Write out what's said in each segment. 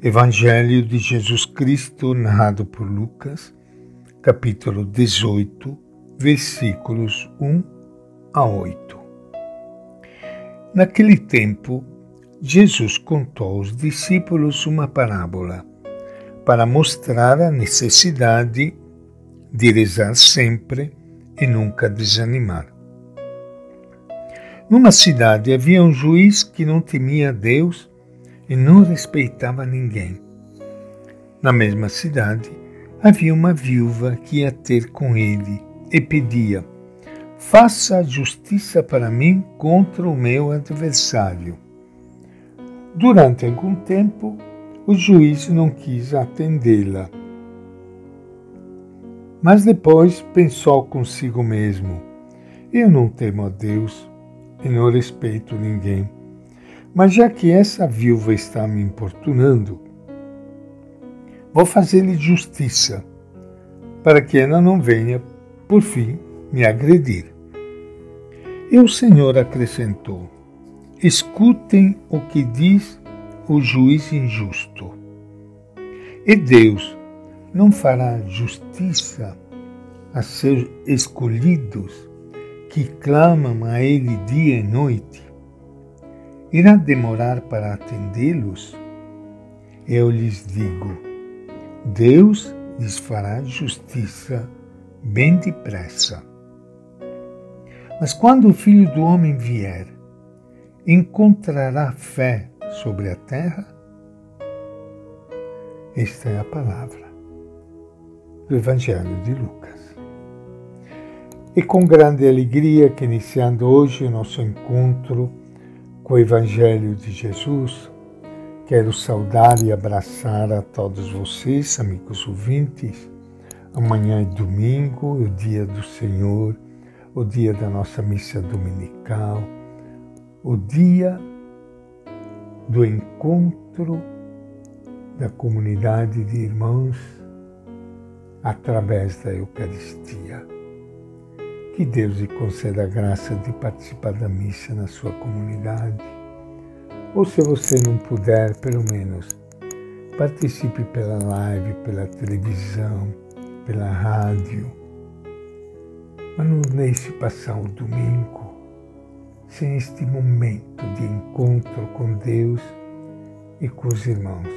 Evangelho de Jesus Cristo, narrado por Lucas, capítulo 18, versículos 1 a 8. Naquele tempo, Jesus contou aos discípulos uma parábola para mostrar a necessidade de rezar sempre e nunca desanimar. Numa cidade havia um juiz que não temia Deus e não respeitava ninguém. Na mesma cidade havia uma viúva que ia ter com ele e pedia: Faça justiça para mim contra o meu adversário. Durante algum tempo, o juiz não quis atendê-la. Mas depois pensou consigo mesmo: Eu não temo a Deus e não respeito ninguém. Mas já que essa viúva está me importunando, vou fazer-lhe justiça, para que ela não venha, por fim, me agredir. E o Senhor acrescentou: Escutem o que diz o juiz injusto. E Deus não fará justiça a seus escolhidos que clamam a Ele dia e noite? Irá demorar para atendê-los? Eu lhes digo: Deus lhes fará justiça bem depressa. Mas quando o Filho do Homem vier, encontrará fé sobre a terra? Esta é a palavra do Evangelho de Lucas. E com grande alegria que iniciando hoje o nosso encontro com o Evangelho de Jesus, quero saudar e abraçar a todos vocês, amigos ouvintes. Amanhã é domingo, o dia do Senhor, o dia da nossa missa dominical, o dia do encontro da comunidade de irmãos através da Eucaristia. Que Deus lhe conceda a graça de participar da missa na sua comunidade. Ou se você não puder, pelo menos participe pela live, pela televisão, pela rádio. Mas não deixe passar o domingo sem este momento de encontro com Deus e com os irmãos.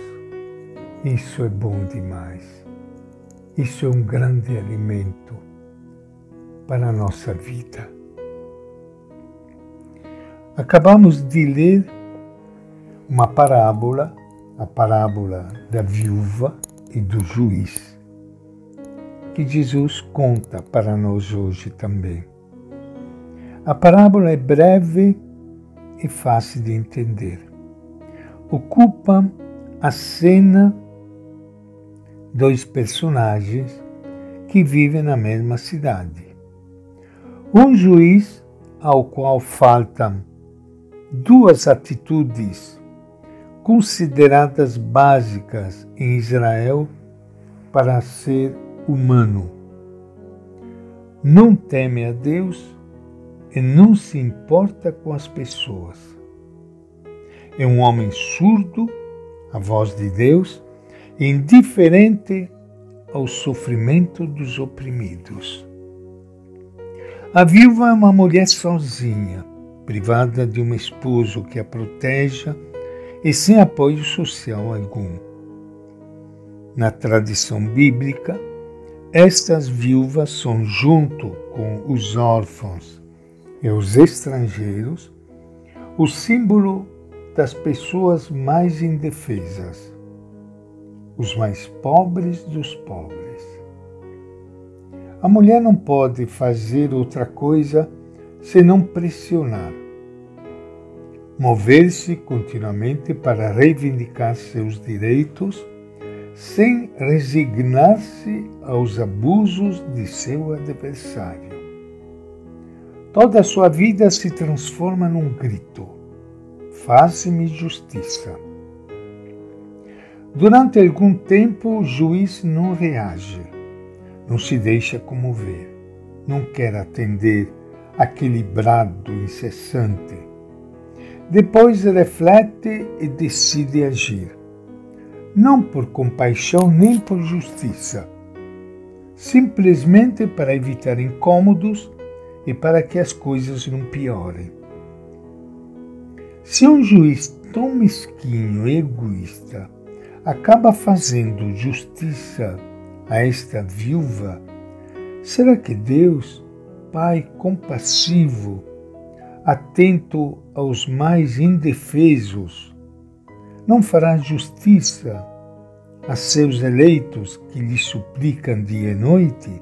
Isso é bom demais. Isso é um grande alimento para a nossa vida. Acabamos de ler uma parábola, a parábola da viúva e do juiz, que Jesus conta para nós hoje também. A parábola é breve e fácil de entender. Ocupa a cena dois personagens que vivem na mesma cidade. Um juiz ao qual faltam duas atitudes consideradas básicas em Israel para ser humano. Não teme a Deus e não se importa com as pessoas. É um homem surdo à voz de Deus, indiferente ao sofrimento dos oprimidos. A viúva é uma mulher sozinha, privada de um esposo que a proteja e sem apoio social algum. Na tradição bíblica, estas viúvas são, junto com os órfãos e os estrangeiros, o símbolo das pessoas mais indefesas, os mais pobres dos pobres. A mulher não pode fazer outra coisa senão pressionar, mover-se continuamente para reivindicar seus direitos, sem resignar-se aos abusos de seu adversário. Toda a sua vida se transforma num grito: Faze-me justiça. Durante algum tempo, o juiz não reage não se deixa comover, não quer atender aquele brado incessante. Depois reflete e decide agir. não por compaixão nem por justiça, simplesmente para evitar incômodos e para que as coisas não piorem. Se um juiz tão mesquinho e egoísta acaba fazendo justiça a esta viúva, será que Deus, Pai compassivo, atento aos mais indefesos, não fará justiça a seus eleitos que lhe suplicam dia e noite?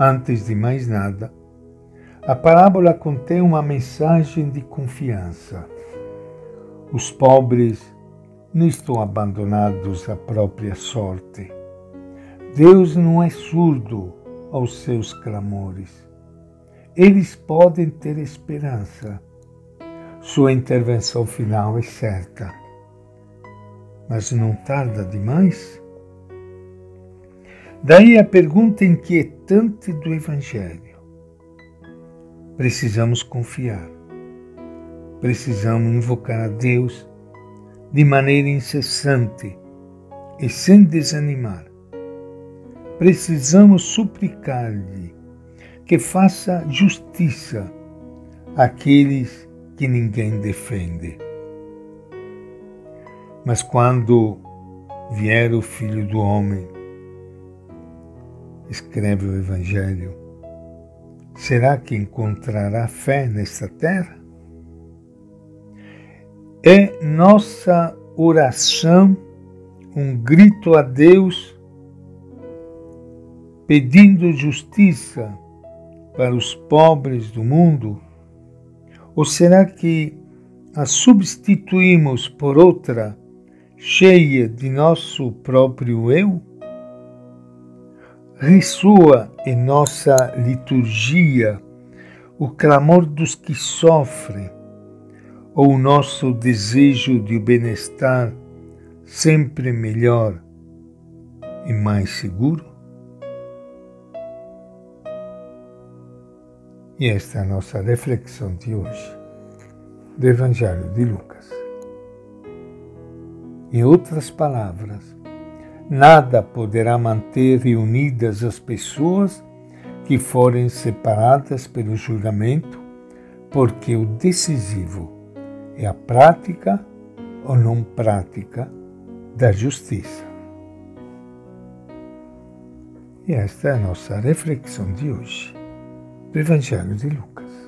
Antes de mais nada, a parábola contém uma mensagem de confiança. Os pobres não estão abandonados à própria sorte. Deus não é surdo aos seus clamores eles podem ter esperança. Sua intervenção final é certa. Mas não tarda demais? Daí a pergunta inquietante do Evangelho. Precisamos confiar. Precisamos invocar a Deus de maneira incessante e sem desanimar. Precisamos suplicar-lhe que faça justiça àqueles que ninguém defende. Mas quando vier o Filho do Homem, escreve o Evangelho, será que encontrará fé nesta terra? É nossa oração um grito a Deus pedindo justiça para os pobres do mundo? Ou será que a substituímos por outra cheia de nosso próprio eu? Ressoa em nossa liturgia o clamor dos que sofrem ou o nosso desejo de bem-estar sempre melhor e mais seguro? E esta é a nossa reflexão de hoje do Evangelho de Lucas. Em outras palavras, nada poderá manter reunidas as pessoas que forem separadas pelo julgamento, porque o decisivo é a prática ou não prática da justiça. E esta é a nossa reflexão de hoje do Evangelho de Lucas.